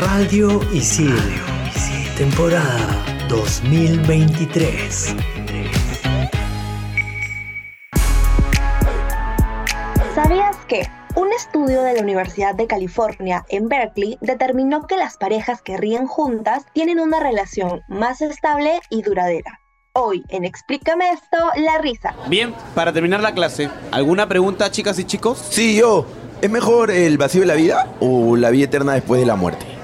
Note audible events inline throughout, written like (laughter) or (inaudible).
Radio Isil, temporada 2023. ¿Sabías que? Un estudio de la Universidad de California en Berkeley determinó que las parejas que ríen juntas tienen una relación más estable y duradera. Hoy en Explícame esto, la risa. Bien, para terminar la clase, ¿alguna pregunta, chicas y chicos? Sí, yo. ¿Es mejor el vacío de la vida o la vida eterna después de la muerte?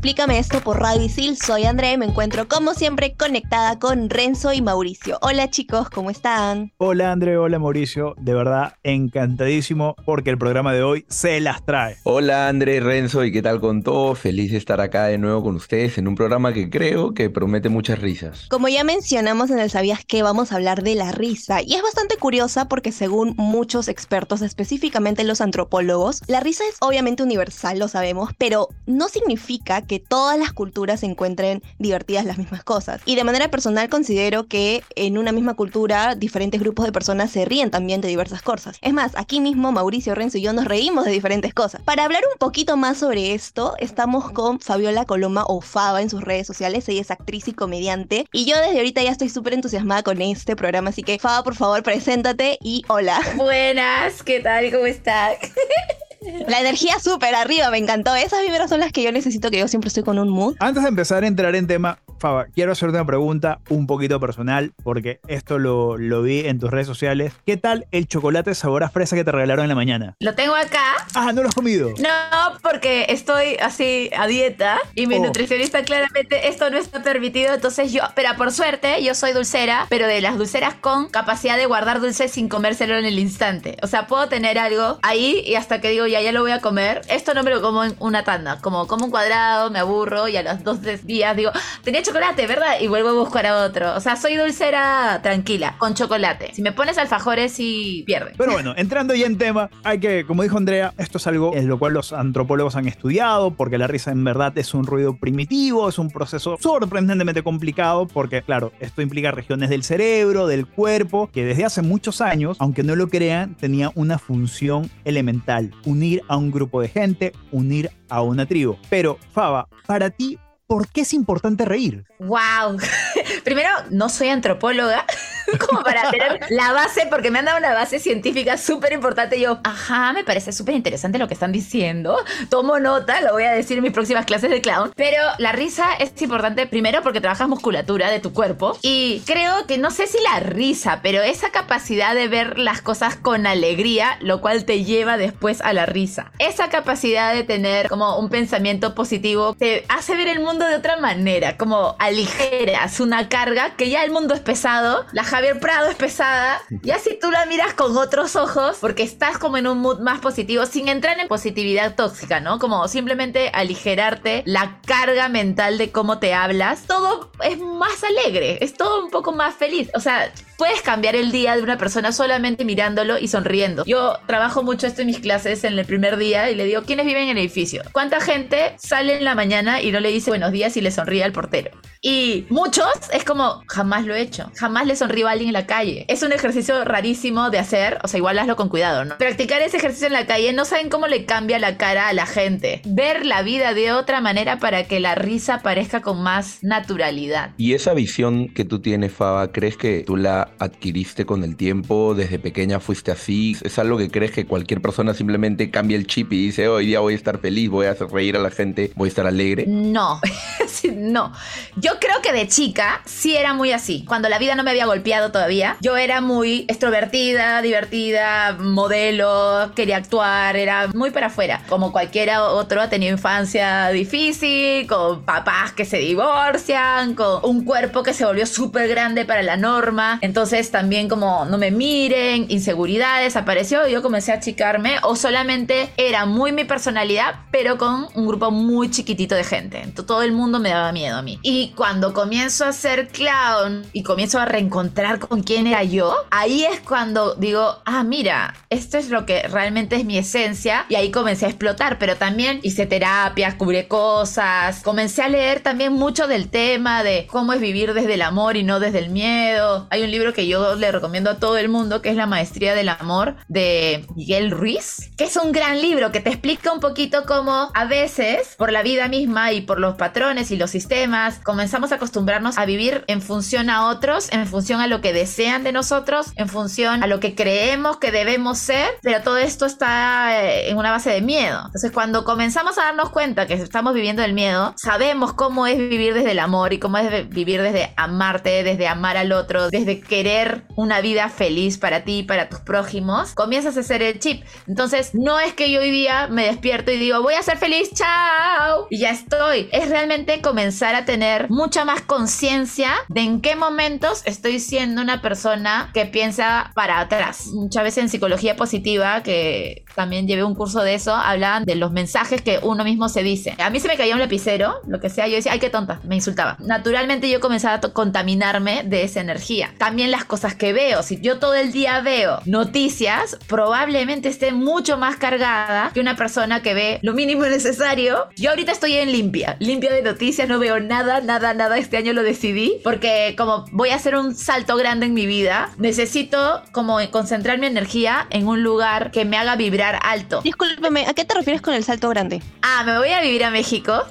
Explícame esto por Radio Isil. Soy André y me encuentro como siempre conectada con Renzo y Mauricio. Hola chicos, ¿cómo están? Hola André, hola Mauricio. De verdad, encantadísimo porque el programa de hoy se las trae. Hola André, Renzo y qué tal con todo. Feliz de estar acá de nuevo con ustedes en un programa que creo que promete muchas risas. Como ya mencionamos en el Sabías que vamos a hablar de la risa y es bastante curiosa porque según muchos expertos, específicamente los antropólogos, la risa es obviamente universal, lo sabemos, pero no significa significa que todas las culturas se encuentren divertidas las mismas cosas. Y de manera personal considero que en una misma cultura diferentes grupos de personas se ríen también de diversas cosas. Es más, aquí mismo Mauricio Renzo y yo nos reímos de diferentes cosas. Para hablar un poquito más sobre esto, estamos con Fabiola Coloma o Faba en sus redes sociales. Ella es actriz y comediante. Y yo desde ahorita ya estoy súper entusiasmada con este programa. Así que Faba, por favor, preséntate y hola. Buenas, ¿qué tal? ¿Cómo estás? (laughs) La energía súper arriba, me encantó. Esas vibras son las que yo necesito, que yo siempre estoy con un mood. Antes de empezar a entrar en tema, Faba, quiero hacerte una pregunta un poquito personal, porque esto lo, lo vi en tus redes sociales. ¿Qué tal el chocolate sabor a fresa que te regalaron en la mañana? Lo tengo acá. Ah, ¿no lo has comido? No, porque estoy así a dieta y mi Oh. nutricionista claramente esto no está permitido, entonces yo, pero por suerte yo soy dulcera, pero de las dulceras con capacidad de guardar dulce sin comérselo en el instante. O sea, puedo tener algo ahí y hasta que digo ya, ya lo voy a comer. Esto no me lo como en una tanda, como como un cuadrado, me aburro y a los dos días digo, "Ah, tenía chocolate, ¿verdad? Y vuelvo a buscar a otro. O sea, soy dulcera tranquila, con chocolate. Si me pones alfajores, sí pierde. Pero bueno, entrando ya en tema, hay que, como dijo Andrea, esto es algo en lo cual los antropólogos han estudiado, porque la risa en verdad es un ruido primitivo, es un proceso sorprendentemente complicado, porque claro, esto implica regiones del cerebro, del cuerpo, que desde hace muchos años, aunque no lo crean, tenía una función elemental, unir a un grupo de gente, unir a una tribu. Pero, Faba, para ti, ¿por qué es importante reír? ¡Wow! (laughs) Primero, no soy antropóloga, (laughs) como para tener la base, porque me han dado una base científica súper importante. Yo, ajá, me parece súper interesante lo que están diciendo. Tomo nota, lo voy a decir en mis próximas clases de clown. Pero la risa es importante primero porque trabajas musculatura de tu cuerpo. Y creo que no sé si la risa, pero esa capacidad de ver las cosas con alegría, lo cual te lleva después a la risa. Esa capacidad de tener como un pensamiento positivo te hace ver el mundo de otra manera, como aligeras una carga que ya el mundo es pesado, la Javier Prado es pesada, ya si tú la miras con otros ojos, porque estás como en un mood más positivo, sin entrar en positividad tóxica, ¿no? Como simplemente aligerarte la carga mental de cómo te hablas, todo es más alegre, es todo un poco más feliz, o sea, puedes cambiar el día de una persona solamente mirándolo y sonriendo. Yo trabajo mucho esto en mis clases en el primer día y le digo, ¿quiénes viven en el edificio? ¿Cuánta gente sale en la mañana y no le dice buenos días y le sonríe al portero? Y muchos es como, jamás lo he hecho, jamás le sonrío a alguien en la calle. Es un ejercicio rarísimo de hacer, o sea, igual hazlo con cuidado, ¿no? Practicar ese ejercicio en la calle no saben cómo le cambia la cara a la gente. Ver la vida de otra manera para que la risa parezca con más naturalidad. Y esa visión que tú tienes, Faba, ¿crees que tú la adquiriste con el tiempo? ¿Desde pequeña fuiste así? ¿Es algo que crees que cualquier persona simplemente cambia el chip y dice, hoy día voy a estar feliz, voy a hacer reír a la gente, voy a estar alegre? No, (laughs) (laughs) no. Yo creo que de chica sí era muy así. Cuando la vida no me había golpeado todavía, yo era muy extrovertida, divertida, modelo, quería actuar, era muy para afuera. Como cualquiera otro, ha tenido infancia difícil, con papás que se divorcian, con un cuerpo que se volvió súper grande para la norma. Entonces también como no me miren, inseguridades, apareció y yo comencé a achicarme o solamente era muy mi personalidad, pero con un grupo muy chiquitito de gente. Todo el mundo me daba miedo a mí. Y cuando comienzo a ser clown y comienzo a reencontrar con quién era yo, ahí es cuando digo, ah, mira, esto es lo que realmente es mi esencia. Y ahí comencé a explotar, pero también hice terapias, cubrí cosas, comencé a leer también mucho del tema de cómo es vivir desde el amor y no desde el miedo. Hay un libro que yo le recomiendo a todo el mundo que es La Maestría del Amor de Miguel Ruiz, que es un gran libro que te explica un poquito cómo a veces por la vida misma y por los patrones y los sistemas comenzamos a acostumbrarnos a vivir en función a otros, en función a lo que desean de nosotros, en función a lo que creemos que debemos ser, pero todo esto está eh, en una base de miedo. Entonces cuando comenzamos a darnos cuenta que estamos viviendo el miedo, sabemos cómo es vivir desde el amor y cómo es vivir desde amarte, desde amar al otro, desde querer una vida feliz para ti para tus prójimos, comienzas a hacer el chip. Entonces no es que yo hoy día me despierto y digo, voy a ser feliz, chao, y ya estoy. Es realmente comenzar a tener mucha más conciencia de en qué momentos estoy siendo una persona que piensa para atrás. Muchas veces en psicología positiva, que también llevé un curso de eso, hablaban de los mensajes que uno mismo se dice. A mí se me caía un lapicero, lo que sea, yo decía, ay, qué tonta, me insultaba. Naturalmente yo comenzaba a contaminarme de esa energía. También las cosas que veo, si yo todo el día veo noticias, probablemente esté mucho más cargada que una persona que ve lo mínimo necesario. Yo ahorita estoy en limpia, limpia de noticias, no veo nada, nada, nada. Este año lo decidí porque como voy a hacer un salto grande en mi vida, necesito como concentrar mi energía en un lugar que me haga vibrar alto. Discúlpeme, ¿a qué te refieres con el salto grande? Ah, me voy a vivir a México. (gasps)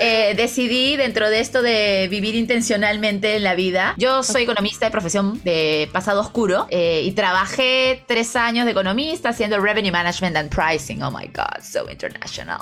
Eh, decidí dentro de esto de vivir intencionalmente en la vida. Yo soy economista de profesión de pasado oscuro eh, y trabajé tres años de economista haciendo revenue management and pricing. Oh my god, so international.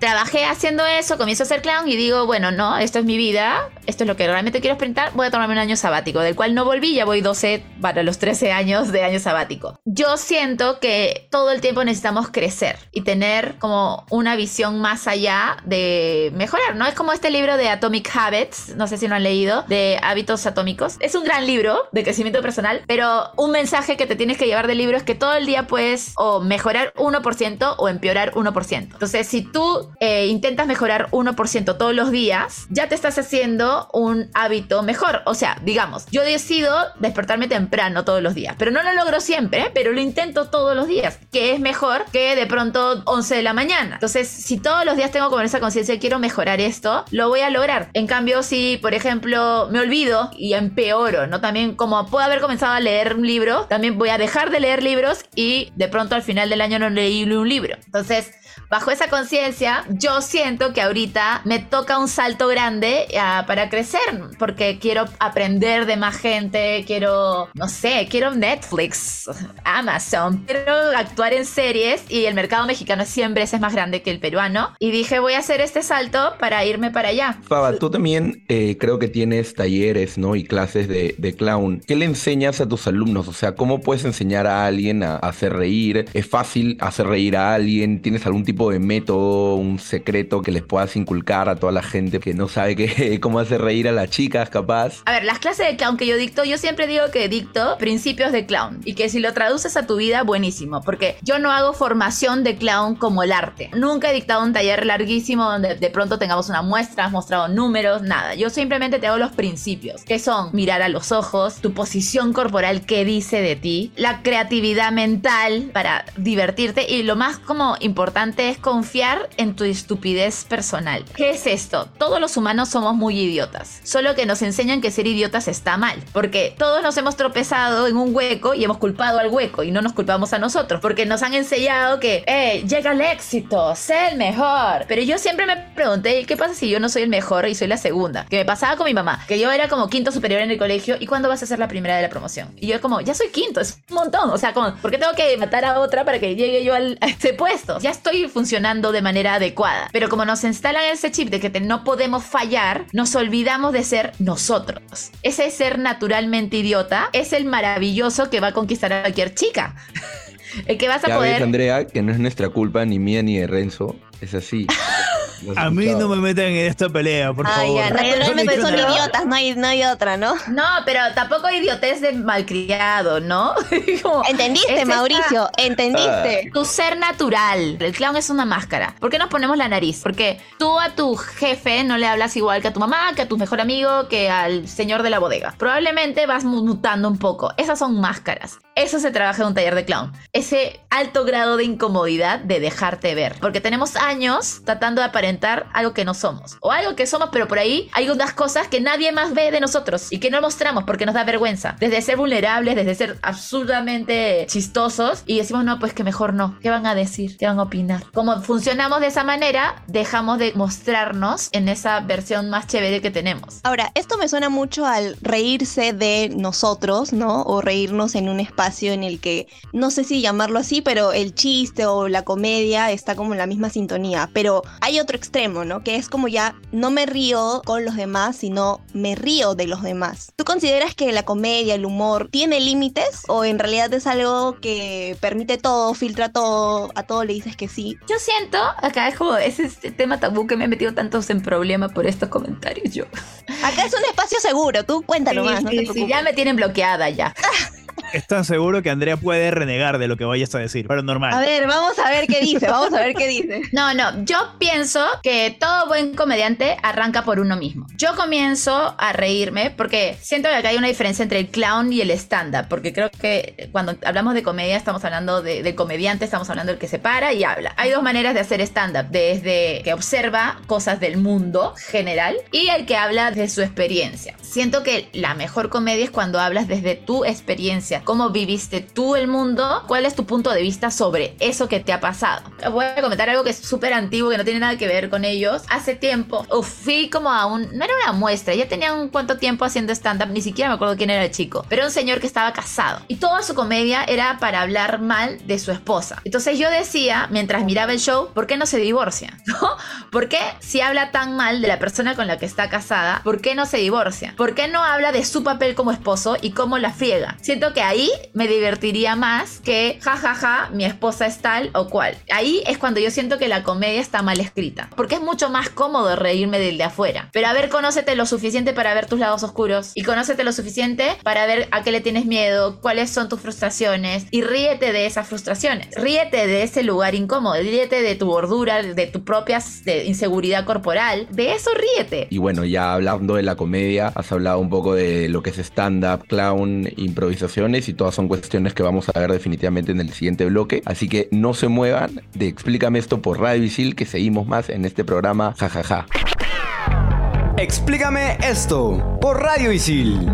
Trabajé haciendo eso, comienzo a ser clown y digo, bueno, no, esto es mi vida, esto es lo que realmente quiero experimentar. Voy a tomarme un año sabático, del cual no volví, ya voy 12 para los 13 años de año sabático. Yo siento que todo el tiempo necesitamos crecer y tener como una visión más allá de mejorar, ¿no? Es como este libro de Atomic Habits, no sé si lo han leído, de hábitos atómicos. Es un gran libro de crecimiento personal, pero un mensaje que te tienes que llevar del libro es que todo el día puedes o mejorar 1% o empeorar 1%. Entonces, si tú eh, intentas mejorar 1% todos los días, ya te estás haciendo un hábito mejor. O sea, digamos, yo decido despertarme temprano todos los días, pero no lo logro siempre, pero lo intento todos los días, que es mejor que de pronto 11 de la mañana. Entonces, si todos los días tengo como esa conciencia quiero mejorar esto, lo voy a lograr. En cambio, si, por ejemplo, me olvido y empeoro, ¿no? También como puedo haber comenzado a leer un libro, también voy a dejar de leer libros y de pronto al final del año no leí un libro. Entonces, bajo esa conciencia, yo siento que ahorita me toca un salto grande uh, para crecer, porque quiero aprender de más gente, quiero, no sé, quiero Netflix, Amazon, quiero actuar en series y el mercado mexicano siempre es más grande que el peruano. Y dije, voy a hacer este salto para irme para allá. Faba, tú también eh, creo que tienes talleres, ¿no? Y clases de, clown. ¿Qué le enseñas a tus alumnos? O sea, ¿cómo puedes enseñar a alguien a hacer reír? ¿Es fácil hacer reír a alguien? ¿Tienes algún tipo de método, un secreto que les puedas inculcar a toda la gente que no sabe que, (laughs) cómo hacer reír a las chicas, capaz? A ver, las clases de clown que yo dicto, yo siempre digo que dicto principios de clown y que si lo traduces a tu vida, buenísimo, porque yo no hago formación de clown como el arte. Nunca he dictado un taller larguísimo donde de pronto tengamos una muestra, has mostrado números, nada. Yo simplemente te hago los principios, que son mirar a los ojos, tu posición corporal, qué dice de ti, la creatividad mental para divertirte y lo más como importante es confiar en tu estupidez personal. ¿Qué es esto? Todos los humanos somos muy idiotas, solo que nos enseñan que ser idiotas está mal, porque todos nos hemos tropezado en un hueco y hemos culpado al hueco y no nos culpamos a nosotros, porque nos han enseñado que, eh, llega el éxito, sé el mejor. Pero yo siempre me pregunté, ¿qué pasa si yo no soy el mejor y soy la segunda? Que me pasaba con mi mamá, que yo era como quinto superior en el colegio y ¿cuándo vas a ser la primera de la promoción? Y yo como, ya soy quinto, es un montón. O sea, como, ¿por qué tengo que matar a otra para que llegue yo al, a ese puesto? Ya estoy funcionando de manera adecuada. Pero como nos instalan ese chip de que te- no podemos fallar, nos olvidamos de ser nosotros. Ese ser naturalmente idiota es el maravilloso que va a conquistar a cualquier chica. (laughs) El que vas a Ya poder... ves, Andrea, que no es nuestra culpa, ni mía ni de Renzo. Es así. (laughs) A mí no me metan en esta pelea, por Ay, favor. ya, naturalmente son Pero- idiotas, no hay, no hay otra, ¿no? No, pero tampoco idiotez de malcriado, ¿no? (laughs) Como, ¿Entendiste, es esta- Mauricio? ¿Entendiste? Tu ser natural. El clown es una máscara. ¿Por qué nos ponemos la nariz? Porque tú a tu jefe no le hablas igual que a tu mamá, que a tu mejor amigo, que al señor de la bodega. Probablemente vas mu- mutando un poco. Esas son máscaras. Eso se trabaja en un taller de clown. Ese alto grado de incomodidad de dejarte ver. Porque tenemos años tratando de aparentar algo que no somos. O algo que somos, pero por ahí hay unas cosas que nadie más ve de nosotros y que no mostramos porque nos da vergüenza. Desde ser vulnerables, desde ser absurdamente chistosos y decimos, no, pues que mejor no. ¿Qué van a decir? ¿Qué van a opinar? Como funcionamos de esa manera, dejamos de mostrarnos en esa versión más chévere que tenemos. Ahora, esto me suena mucho al reírse de nosotros, ¿no? O reírnos en un espacio en el que, no sé si llamarlo así, pero el chiste o la comedia está como en la misma sintonía. Pero hay otro extremo, ¿no? Que es como ya no me río con los demás, sino me río de los demás. ¿Tú consideras que la comedia, el humor, tiene límites? ¿O en realidad es algo que permite todo, filtra todo, a todo le dices que sí? Yo siento, acá es como ese este tema tabú que me he metido tantos en problema por estos comentarios yo. Acá es un espacio seguro, tú cuéntalo Sí, más, no sí, te sí, preocupes. ya me tienen bloqueada ya. (laughs) Es tan seguro que Andrea puede renegar de lo que vayas a decir, pero normal. A ver, vamos a ver qué dice, vamos a ver qué dice. (laughs) No, no, yo pienso que todo buen comediante arranca por uno mismo. Yo comienzo a reírme porque siento que acá hay una diferencia entre el clown y el stand-up, porque creo que cuando hablamos de comedia estamos hablando de- del comediante, estamos hablando del que se para y habla. Hay dos maneras de hacer stand-up, desde que observa cosas del mundo general y el que habla de su experiencia. Siento que la mejor comedia es cuando hablas desde tu experiencia, cómo viviste tú el mundo, cuál es tu punto de vista sobre eso que te ha pasado. Voy a comentar algo que es súper antiguo, que no tiene nada que ver con ellos. Hace tiempo, uf, fui como a un, no era una muestra, ya tenía cuánto tiempo haciendo stand-up, ni siquiera me acuerdo quién era el chico, pero un señor que estaba casado y toda su comedia era para hablar mal de su esposa. Entonces yo decía, mientras miraba el show, ¿por qué no se divorcia? (laughs) ¿Por qué si habla tan mal de la persona con la que está casada, ¿por qué no se divorcia? ¿Por qué no habla de su papel como esposo y cómo la friega? Siento que ahí me divertiría más que jajaja, ja, ja, mi esposa es tal o cual. Ahí es cuando yo siento que la comedia está mal escrita, porque es mucho más cómodo reírme del de afuera. Pero a ver, conócete lo suficiente para ver tus lados oscuros y conócete lo suficiente para ver a qué le tienes miedo, cuáles son tus frustraciones y ríete de esas frustraciones. Ríete de ese lugar incómodo, ríete de tu gordura, de tu propia inseguridad corporal. De eso ríete. Y bueno, ya hablando de la comedia, has hablado un poco de lo que es stand-up, clown, y todas son cuestiones que vamos a ver definitivamente en el siguiente bloque. Así que no se muevan de Explícame esto por Radio Visil, que seguimos más en este programa, jajaja. Explícame esto por Radio Isil.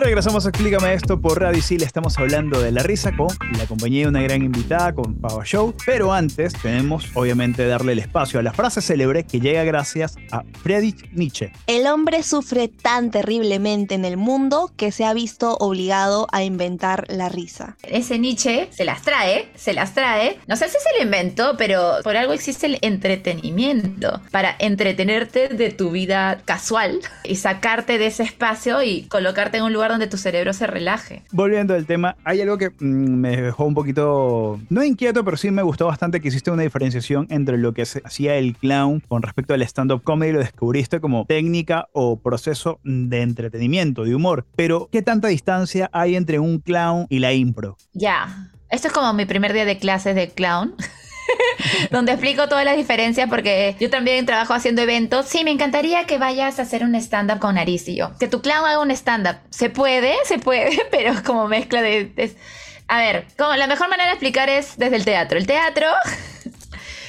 Regresamos a Explícame esto por Radio Isil. Estamos hablando de la risa con la compañía de una gran invitada, con Pava Show. Pero antes tenemos, obviamente, darle el espacio a la frase célebre que llega gracias a Friedrich Nietzsche. El hombre sufre tan terriblemente en el mundo que se ha visto obligado a inventar la risa. Ese Nietzsche se las trae, se las trae. No sé si se lo inventó, pero por algo existe el entretenimiento. Para entretenerte de tu vida casual y sacarte de ese espacio y colocarte en un lugar donde tu cerebro se relaje. Volviendo al tema, hay algo que mm, me dejó un poquito, no inquieto, pero sí me gustó bastante que hiciste una diferenciación entre lo que se hacía el clown con respecto al stand-up comedy, lo descubriste como técnica o proceso de entretenimiento, de humor. Pero, ¿qué tanta distancia hay entre un clown y la impro? Ya. Esto es como mi primer día de clases de clown. (laughs) (laughs) donde explico todas las diferencias porque yo también trabajo haciendo eventos. Sí, me encantaría que vayas a hacer un stand-up con Nariz y yo. Que tu clown haga un stand-up. Se puede, (laughs) se puede, pero como mezcla de... de- A ver, como la mejor manera de explicar es desde el teatro. El teatro (laughs)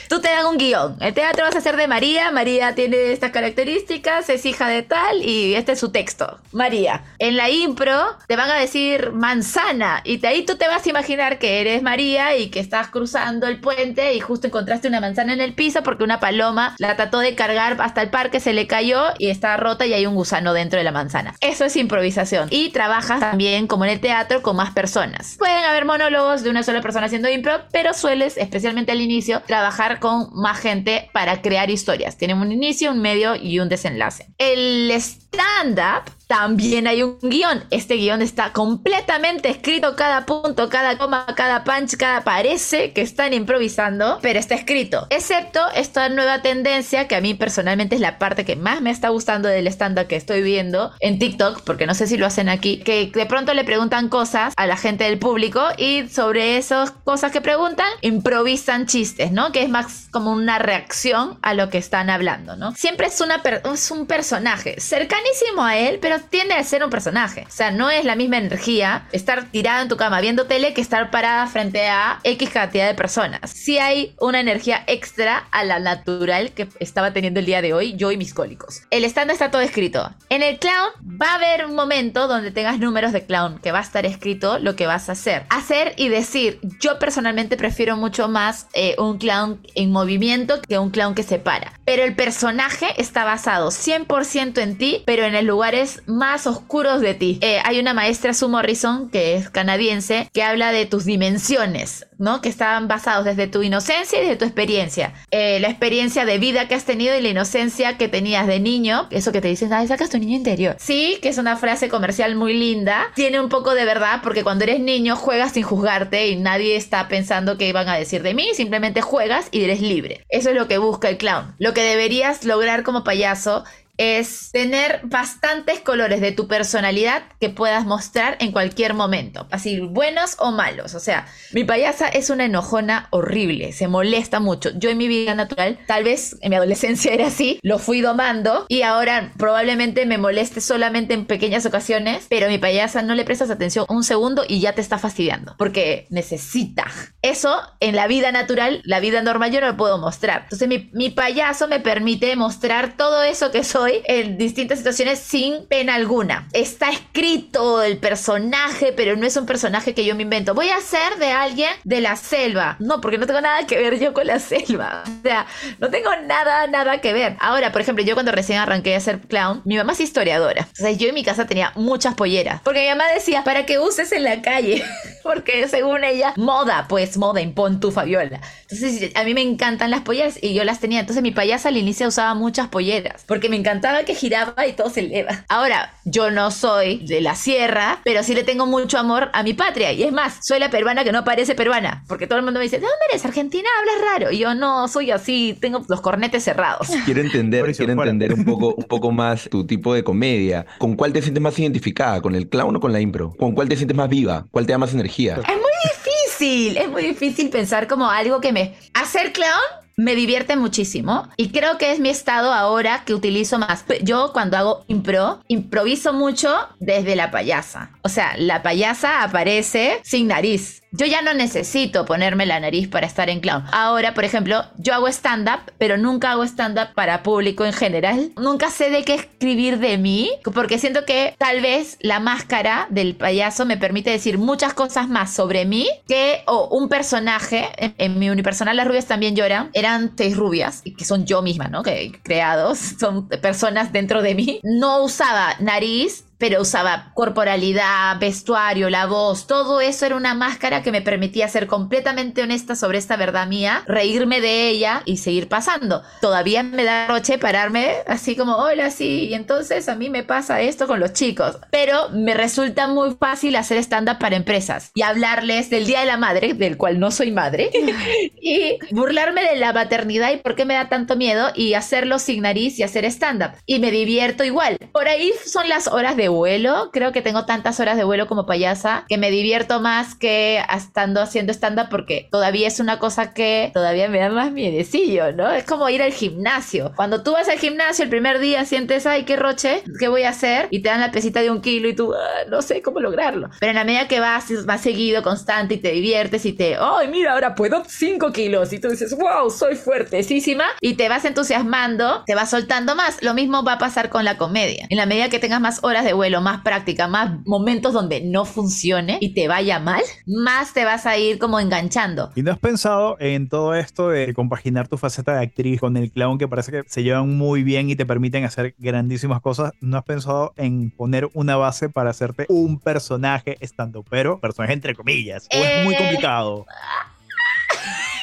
Tú te dan un guion. El teatro vas a hacer de María. María tiene estas características, es hija de tal y este es su texto. María. En la impro te van a decir manzana y de ahí tú te vas a imaginar que eres María y que estás cruzando el puente y justo encontraste una manzana en el piso porque una paloma la trató de cargar hasta el parque, se le cayó y está rota y hay un gusano dentro de la manzana. Eso es improvisación. Y trabajas también como en el teatro con más personas. Pueden haber monólogos de una sola persona haciendo impro, pero sueles, especialmente al inicio, trabajar con más gente para crear historias. Tienen un inicio, un medio y un desenlace. El stand-up también hay un guion. Este guion está completamente escrito, cada punto, cada coma, cada punch, cada parece que están improvisando, pero está escrito. Excepto esta nueva tendencia que a mí personalmente es la parte que más me está gustando del stand-up que estoy viendo en TikTok, porque no sé si lo hacen aquí, que de pronto le preguntan cosas a la gente del público y sobre esas cosas que preguntan improvisan chistes, ¿no? Que es más como una reacción a lo que están hablando, ¿no? Siempre es, una es un personaje cercanísimo a él, pero tiende a ser un personaje. O sea, no es la misma energía estar tirada en tu cama viendo tele que estar parada frente a X cantidad de personas. Sí hay una energía extra a la natural que estaba teniendo el día de hoy yo y mis cólicos. El stand está todo escrito. En el clown va a haber un momento donde tengas números de clown que va a estar escrito lo que vas a hacer. Hacer y decir. Yo personalmente prefiero mucho más eh, un clown en movimiento que un clown que se para. Pero el personaje está basado 100% en ti, pero en el lugares más oscuros de ti. Eh, hay una maestra, Sue Morrison, que es canadiense, que habla de tus dimensiones, ¿no? Que están basados desde tu inocencia y desde tu experiencia. Eh, la experiencia de vida que has tenido y la inocencia que tenías de niño. Eso que te dicen, ay, sacas tu niño interior. Sí, que es una frase comercial muy linda. Tiene un poco de verdad porque cuando eres niño juegas sin juzgarte y nadie está pensando qué iban a decir de mí. Simplemente juegas y eres libre. Eso es lo que busca el clown. Lo que deberías lograr como payaso es tener bastantes colores de tu personalidad que puedas mostrar en cualquier momento, así buenos o malos. O sea, mi payasa es una enojona horrible, se molesta mucho. Yo en mi vida natural, tal vez en mi adolescencia era así, lo fui domando y ahora probablemente me moleste solamente en pequeñas ocasiones, pero mi payasa no le prestas atención un segundo y ya te está fastidiando, porque necesita. Eso en la vida natural, la vida normal yo no lo puedo mostrar. Entonces mi, mi payaso me permite mostrar todo eso que soy en distintas situaciones sin pena alguna. Está escrito el personaje, pero no es un personaje que yo me invento. Voy a ser de alguien de la selva. No, porque no tengo nada que ver yo con la selva. (laughs) O sea, no tengo nada, nada que ver. Ahora, por ejemplo, yo cuando recién arranqué a ser clown, mi mamá es historiadora. O sea, yo en mi casa tenía muchas polleras. Porque mi mamá decía, para que uses en la calle. (laughs) porque según ella, moda, pues moda, impon tu Fabiola. Entonces, a mí me encantan las polleras y yo las tenía. Entonces, mi payasa al inicio usaba muchas polleras. Porque me que giraba y todo se eleva. Ahora, yo no soy de la sierra, pero sí le tengo mucho amor a mi patria. Y es más, soy la peruana que no parece peruana. Porque todo el mundo me dice, ¿de dónde eres? Argentina, hablas raro. Y yo no, soy así, tengo los cornetes cerrados. (laughs) Quiero entender, quiero entender un poco, un poco más tu tipo de comedia. ¿Con cuál te sientes más identificada? ¿Con el clown o con la impro? ¿Con cuál te sientes más viva? ¿Cuál te da más energía? Es muy difícil, es muy difícil pensar como algo que me... Hacer clown me divierte muchísimo y creo que es mi estado ahora que utilizo más. Yo cuando hago impro, improviso mucho desde la payasa. O sea, la payasa aparece sin nariz. Yo ya no necesito ponerme la nariz para estar en clown. Ahora, por ejemplo, yo hago stand-up, pero nunca hago stand-up para público en general. Nunca sé de qué escribir de mí, porque siento que tal vez la máscara del payaso me permite decir muchas cosas más sobre mí que un personaje. En, mi unipersonal, las rubias también lloran. Eran seis rubias, que son yo misma, ¿no? Que creados, (laughs) son personas dentro de mí. No usaba nariz, pero usaba corporalidad, vestuario, la voz, todo eso era una máscara que me permitía ser completamente honesta sobre esta verdad mía, reírme de ella y seguir pasando. Todavía me da roche pararme así como, hola, sí, y entonces a mí me pasa esto con los chicos, pero me resulta muy fácil hacer stand-up para empresas y hablarles del Día de la Madre, del cual no soy madre, (laughs) y burlarme de la maternidad y por qué me da tanto miedo y hacerlo sin nariz y hacer stand-up. Y me divierto igual. Por ahí son las horas de vuelo. Creo que tengo tantas horas de vuelo como payasa que me divierto más que estando haciendo stand-up porque todavía es una cosa que todavía me da más miedecillo, ¿no? Es como ir al gimnasio. Cuando tú vas al gimnasio el primer día sientes, ay, qué roche, ¿qué voy a hacer? Y te dan la pesita de un kilo y tú, "Ah, no sé cómo lograrlo. Pero en la medida que vas más seguido, constante y te diviertes y te, ay, mira, ahora puedo 5 kilos. Y tú dices, wow, soy fuertesísima. Y te vas entusiasmando, te vas soltando más. Lo mismo va a pasar con la comedia. En la medida que tengas más horas de vuelo, más práctica, más momentos donde no funcione y te vaya mal, más te vas a ir como enganchando. ¿Y no has pensado en todo esto de compaginar tu faceta de actriz con el clown que parece que se llevan muy bien y te permiten hacer grandísimas cosas? ¿No has pensado en poner una base para hacerte un personaje estando, pero personaje entre comillas? ¿O es muy Eh. complicado?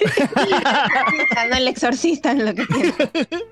(laughs) En el exorcista en lo que tiene.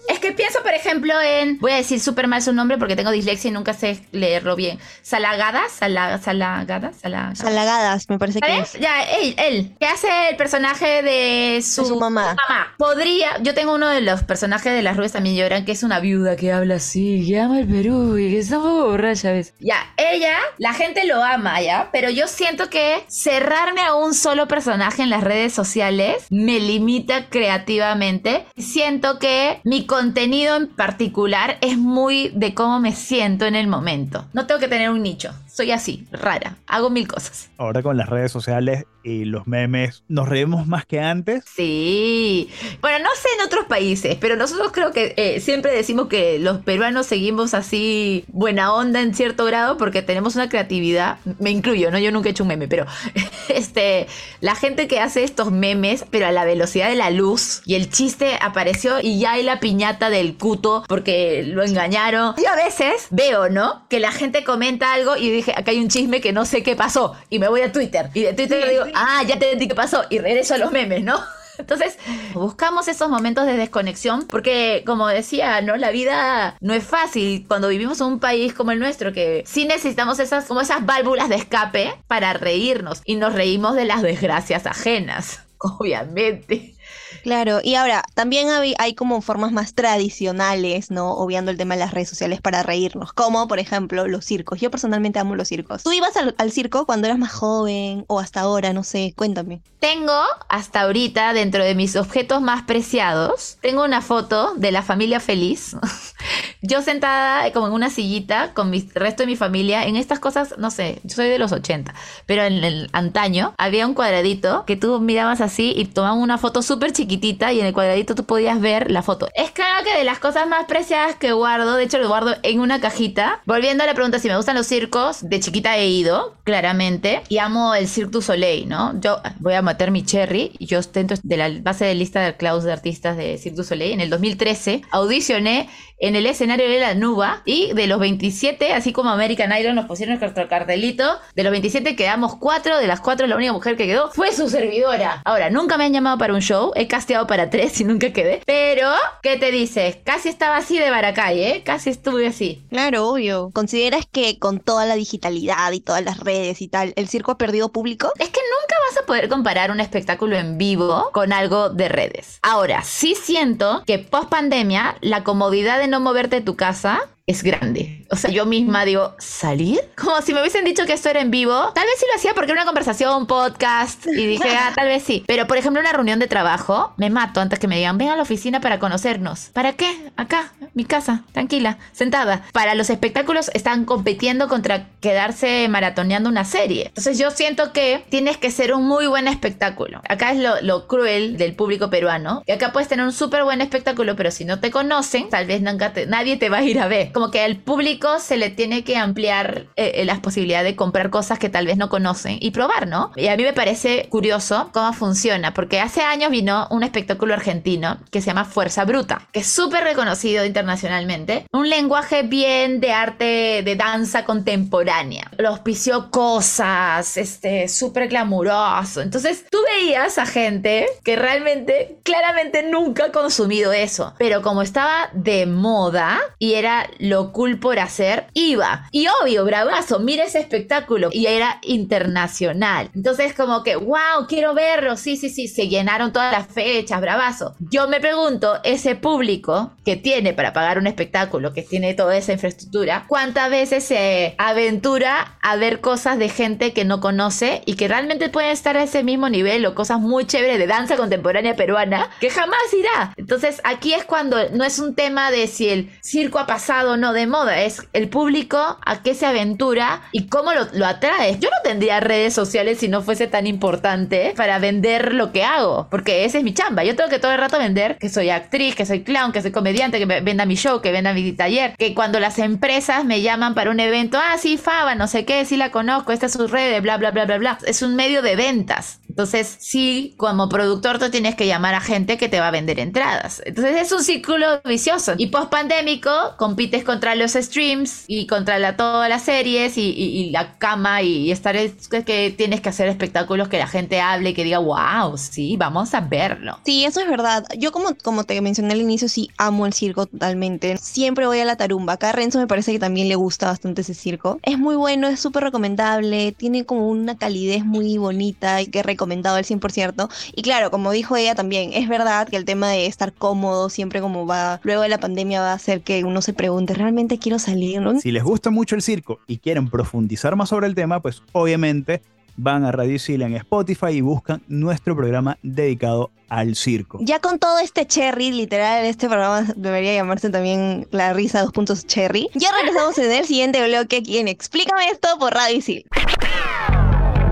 Es que pienso, por ejemplo, en. Voy a decir súper mal su nombre porque tengo dislexia y nunca sé leerlo bien. Salagada, Sala, Salagada, Salagada. Salagadas, me parece que es. Ya, él, él, que hace el personaje de su, De su mamá. Podría, yo tengo uno de los personajes de Las Rubias también lloran, que es una viuda que habla así, que ama el Perú y que está un poco borracha a veces. Ya, ella, la gente lo ama, ya, pero yo siento que cerrarme a un solo personaje en las redes sociales me limita creativamente. Siento que mi contenido en particular es muy de cómo me siento en el momento. No tengo que tener un nicho. Soy así, rara. Hago mil cosas. Ahora con las redes sociales y los memes, ¿nos reímos más que antes? Sí. Bueno, no sé en otros países, pero nosotros creo que eh, siempre decimos que los peruanos seguimos así buena onda en cierto grado porque tenemos una creatividad. Me incluyo, ¿no? Yo nunca he hecho un meme, pero (laughs) este, la gente que hace estos memes, pero a la velocidad de la luz y el chiste apareció y ya hay la piñata del cuto porque lo engañaron. Y a veces veo, ¿no? Que la gente comenta algo y dije, acá hay un chisme que no sé qué pasó y me voy a Twitter y de Twitter digo, ah, ya te entendí qué pasó y regreso a los memes, ¿no? (laughs) Entonces, buscamos esos momentos de desconexión porque, como decía, ¿no? La vida no es fácil cuando vivimos en un país como el nuestro que sí necesitamos esas, como esas válvulas de escape para reírnos y nos reímos de las desgracias ajenas, (laughs) obviamente. Claro, y ahora también hay, como formas más tradicionales, ¿no? Obviando el tema de las redes sociales para reírnos, como por ejemplo los circos. Yo personalmente amo los circos. ¿Tú ibas al, al circo cuando eras más joven o hasta ahora? No sé, cuéntame. Tengo hasta ahorita, dentro de mis objetos más preciados, tengo una foto de la familia feliz. (laughs) Yo sentada como en una sillita con mi- el resto de mi familia. En estas cosas, no sé, yo soy de los 80, pero en el antaño había un cuadradito que tú mirabas así y tomaban una foto súper chiquitita y en el cuadradito tú podías ver la foto. Es claro que de las cosas más preciadas que guardo, de hecho lo guardo en una cajita. Volviendo a la pregunta si me gustan los circos, de chiquita he ido, claramente, y amo el Cirque du Soleil, ¿no? Yo voy a meter mi cherry, yo ostento de la base de lista de Klaus de artistas de Cirque du Soleil. En el 2013 audicioné en el escenario de la Nuba y de los 27, así como American Idol nos pusieron nuestro cartelito, de los 27 quedamos cuatro, de las cuatro la única mujer que quedó fue su servidora. Ahora, nunca me han llamado para un show, he casteado para tres y nunca quedé, pero, ¿qué te dices? Casi estaba así de Baracay, ¿eh? Casi estuve así. Claro, obvio. ¿Consideras que con toda la digitalidad y todas las redes y tal, el circo ha perdido público? Es que nunca vas a poder comparar un espectáculo en vivo con algo de redes. Ahora, sí siento que post pandemia, la comodidad de no moverte de tu casa es grande. O sea, yo misma digo, ¿salir? (laughs) Como si me hubiesen dicho que esto era en vivo. Tal vez sí lo hacía porque era una conversación, un podcast, y dije, ah, tal vez sí. Pero, por ejemplo, una reunión de trabajo, me mato antes que me digan, ven a la oficina para conocernos. ¿Para qué? Acá, mi casa, tranquila, sentada. Para los espectáculos están compitiendo contra quedarse maratoneando una serie. Entonces yo siento que tienes que ser un muy buen espectáculo. Acá es lo, cruel del público peruano. Que acá puedes tener un súper buen espectáculo, pero si no te conocen, tal vez nunca te- nadie te va a ir a ver. Como que al público se le tiene que ampliar eh, eh, las posibilidades de comprar cosas que tal vez no conocen y probar, ¿no? Y a mí me parece curioso cómo funciona, porque hace años vino un espectáculo argentino que se llama Fuerza Bruta, que es súper reconocido internacionalmente. Un lenguaje bien de arte, de danza contemporánea. Lo auspició cosas, este, súper glamuroso. Entonces tú veías a gente que realmente, claramente nunca ha consumido eso. Pero como estaba de moda y era lo cool por hacer, iba. Y obvio, bravazo, mira ese espectáculo. Y era internacional. Entonces como que, wow, quiero verlo. Sí, sí, sí, se llenaron todas las fechas, bravazo. Yo me pregunto, ese público que tiene para pagar un espectáculo, que tiene toda esa infraestructura, ¿cuántas veces se aventura a ver cosas de gente que no conoce y que realmente pueden estar a ese mismo nivel o cosas muy chéveres de danza contemporánea peruana que jamás irá? Entonces aquí es cuando no es un tema de si el circo ha pasado no de moda, es el público a qué se aventura y cómo lo, lo atrae. Yo no tendría redes sociales si no fuese tan importante para vender lo que hago, porque ese es mi chamba. Yo tengo que todo el rato vender que soy actriz, que soy clown, que soy comediante, que venda mi show, que venda mi taller, que cuando las empresas me llaman para un evento, ah, sí, Faba, no sé qué, sí la conozco, esta es su red, bla, bla, bla, bla, bla. Es un medio de ventas. Entonces, sí, como productor tú tienes que llamar a gente que te va a vender entradas. Entonces es un círculo vicioso. Y post pandémico compites contra los streams y contra la, todas las series y, la cama y, estar es que tienes que hacer espectáculos que la gente hable y que diga, wow, sí, vamos a verlo. Sí, eso es verdad. Yo como, como te mencioné al inicio, sí amo el circo totalmente. Siempre voy a la tarumba. Acá Renzo me parece que también le gusta bastante ese circo. Es muy bueno, es súper recomendable, tiene como una calidez muy bonita y que recomendado al 100%. Y claro, como dijo ella también, es verdad que el tema de estar cómodo siempre como va, luego de la pandemia va a hacer que uno se pregunte, ¿realmente quiero salir? Si les gusta mucho el circo y quieren profundizar más sobre el tema, pues obviamente van a Radio Sila en Spotify y buscan nuestro programa dedicado al circo. Ya con todo este cherry, literal, este programa debería llamarse también La Risa 2 puntos cherry. Ya regresamos en el siguiente bloque aquí en Explícame esto por Radio Isil.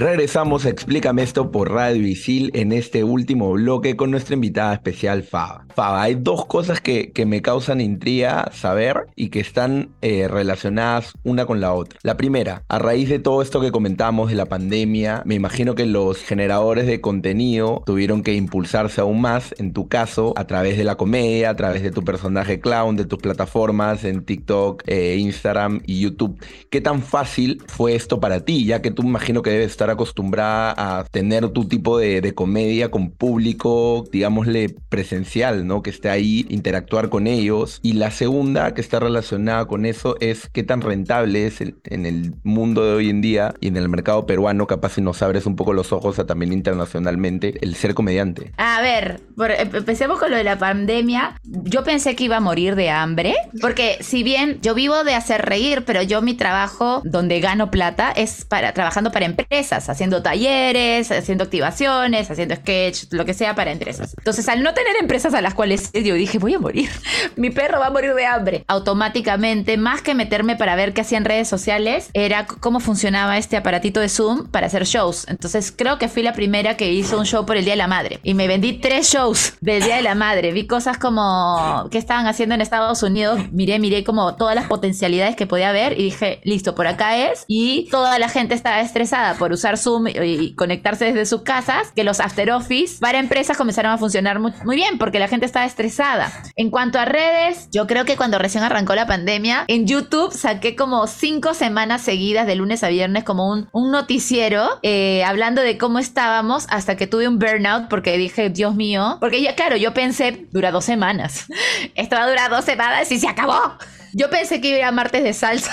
Regresamos a Explícame esto por Radio Isil en este último bloque con nuestra invitada especial Faba. Faba, hay dos cosas que, que me causan intriga saber y que están eh, relacionadas una con la otra. La primera, a raíz de todo esto que comentamos de la pandemia, me imagino que los generadores de contenido tuvieron que impulsarse aún más, en tu caso, a través de la comedia, a través de tu personaje clown, de tus plataformas en TikTok, eh, Instagram y YouTube. ¿Qué tan fácil fue esto para ti? Ya que tú me imagino que debes estar acostumbrada a tener tu tipo de, comedia con público, digámosle, presencial, ¿no? Que esté ahí, interactuar con ellos. Y la segunda, que está relacionada con eso, es qué tan rentable es en el mundo de hoy en día y en el mercado peruano, capaz si nos abres un poco los ojos también internacionalmente, el ser comediante. A ver, empecemos con lo de la pandemia. Yo pensé que iba a morir de hambre, porque si bien yo vivo de hacer reír, pero yo mi trabajo donde gano plata es para trabajando para empresas haciendo talleres, haciendo activaciones, haciendo sketch, lo que sea para empresas. Entonces, al no tener empresas a las cuales yo dije, voy a morir, (laughs) mi perro va a morir de hambre, automáticamente, más que meterme para ver qué hacían redes sociales, era cómo funcionaba este aparatito de Zoom para hacer shows. Entonces, creo que fui la primera que hizo un show por el Día de la Madre y me vendí tres shows del Día de la Madre. Vi cosas como que estaban haciendo en Estados Unidos, miré, miré como todas las potencialidades que podía haber y dije, listo, por acá es. Y toda la gente estaba estresada por usar Zoom y conectarse desde sus casas, que los after office para empresas comenzaron a funcionar muy, bien porque la gente estaba estresada. En cuanto a redes, yo creo que cuando recién arrancó la pandemia, en YouTube saqué como cinco semanas seguidas de lunes a viernes como un, noticiero eh, hablando de cómo estábamos hasta que tuve un burnout porque dije, Dios mío, porque ya claro, yo pensé, dura dos semanas. (laughs) Esto va a durar dos semanas y se acabó. Yo pensé que iba a martes de salsa.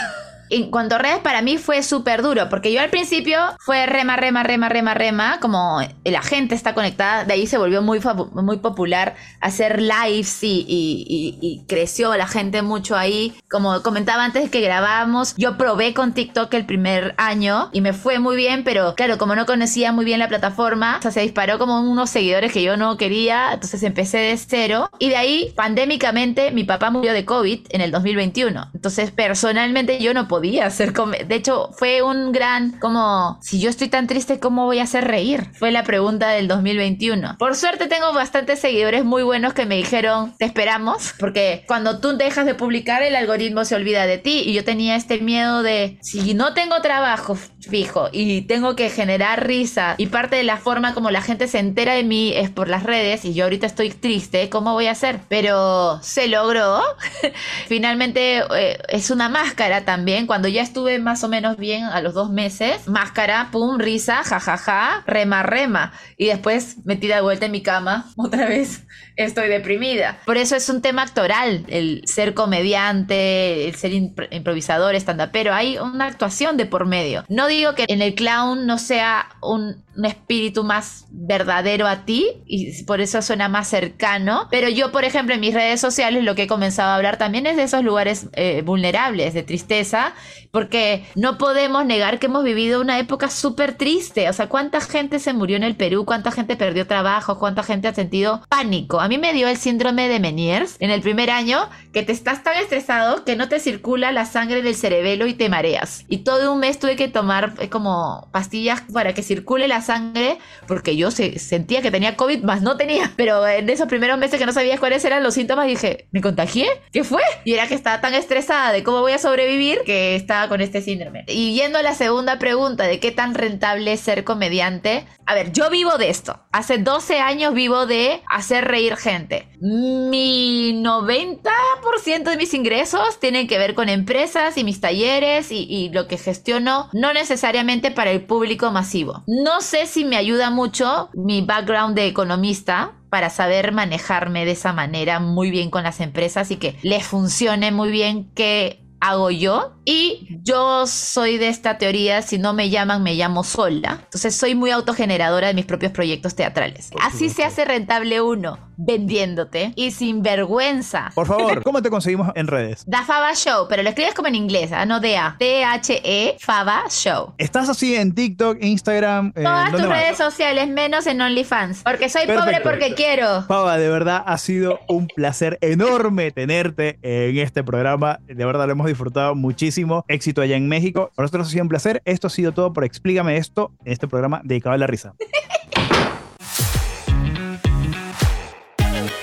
En cuanto a redes, para mí fue súper duro, porque yo al principio fue rema, rema, rema, rema, rema, como la gente está conectada, de ahí se volvió muy, muy popular hacer lives y, y, creció la gente mucho ahí. Como comentaba antes que grabábamos, yo probé con TikTok el primer año y me fue muy bien, pero claro, como no conocía muy bien la plataforma, o sea, se disparó como unos seguidores que yo no quería, entonces empecé de cero. Y de ahí, pandémicamente, mi papá murió de COVID en el 2021. Entonces, personalmente yo no podía podía hacer De hecho, fue un gran, como, si yo estoy tan triste, ¿cómo voy a hacer reír? Fue la pregunta del 2021. Por suerte tengo bastantes seguidores muy buenos que me dijeron, te esperamos, porque cuando tú dejas de publicar, el algoritmo se olvida de ti. Y yo tenía este miedo de, si no tengo trabajo fijo y tengo que generar risa y parte de la forma como la gente se entera de mí es por las redes y yo ahorita estoy triste, ¿cómo voy a hacer? Pero se logró. (laughs) Finalmente eh, es una máscara también. Cuando ya estuve más o menos bien a los dos meses, máscara, pum, risa, jajaja, rema, rema. Y después metida de vuelta en mi cama, (laughs) otra vez estoy deprimida. Por eso es un tema actoral, el ser comediante, el ser improvisador, pero Hay una actuación de por medio. No digo que en el clown no sea un, espíritu más verdadero a ti y por eso suena más cercano. Pero yo, por ejemplo, en mis redes sociales lo que he comenzado a hablar también es de esos lugares eh, vulnerables, de tristeza, porque no podemos negar que hemos vivido una época súper triste. O sea, ¿cuánta gente se murió en el Perú? ¿Cuánta gente perdió trabajo? ¿Cuánta gente ha sentido pánico? A mí me dio el síndrome de Meniers en el primer año que te estás tan estresado que no te circula la sangre del cerebelo y te mareas. Y todo un mes tuve que tomar eh, como pastillas para que circule la sangre porque yo se, sentía que tenía COVID, más no tenía. (laughs) Pero en esos primeros meses que no sabía cuáles eran los síntomas, dije, ¿me contagié? ¿Qué fue? Y era que estaba tan estresada de cómo voy a sobrevivir que estaba con este síndrome. Y yendo a la segunda pregunta de qué tan rentable es ser comediante, a ver, yo vivo de esto. Hace 12 años vivo de hacer reír gente. Mi 90% de mis ingresos tienen que ver con empresas y mis talleres y, lo que gestiono, no necesariamente para el público masivo. No sé si me ayuda mucho mi background de economista, para saber manejarme de esa manera muy bien con las empresas y que les funcione muy bien que hago yo y yo soy de esta teoría, si no me llaman, me llamo sola. Entonces soy muy autogeneradora de mis propios proyectos teatrales. Así se hace rentable uno, vendiéndote y sin vergüenza. Por favor, ¿cómo te conseguimos en redes? Da Fava Show, pero lo escribes como en inglés, ¿ah? no D-A. T-H-E Fava Show. ¿Estás así en TikTok, Instagram? Eh, Todas tus redes sociales, menos en OnlyFans. Porque soy pobre porque quiero. Fava, de verdad ha sido un placer enorme tenerte en este programa. De verdad lo hemos disfrutado muchísimo. Éxito allá en México. Para nosotros ha sido un placer. Esto ha sido todo por Explícame esto en este programa dedicado a la risa. (laughs)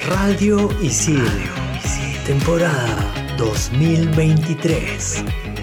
Radio Isil, temporada 2023.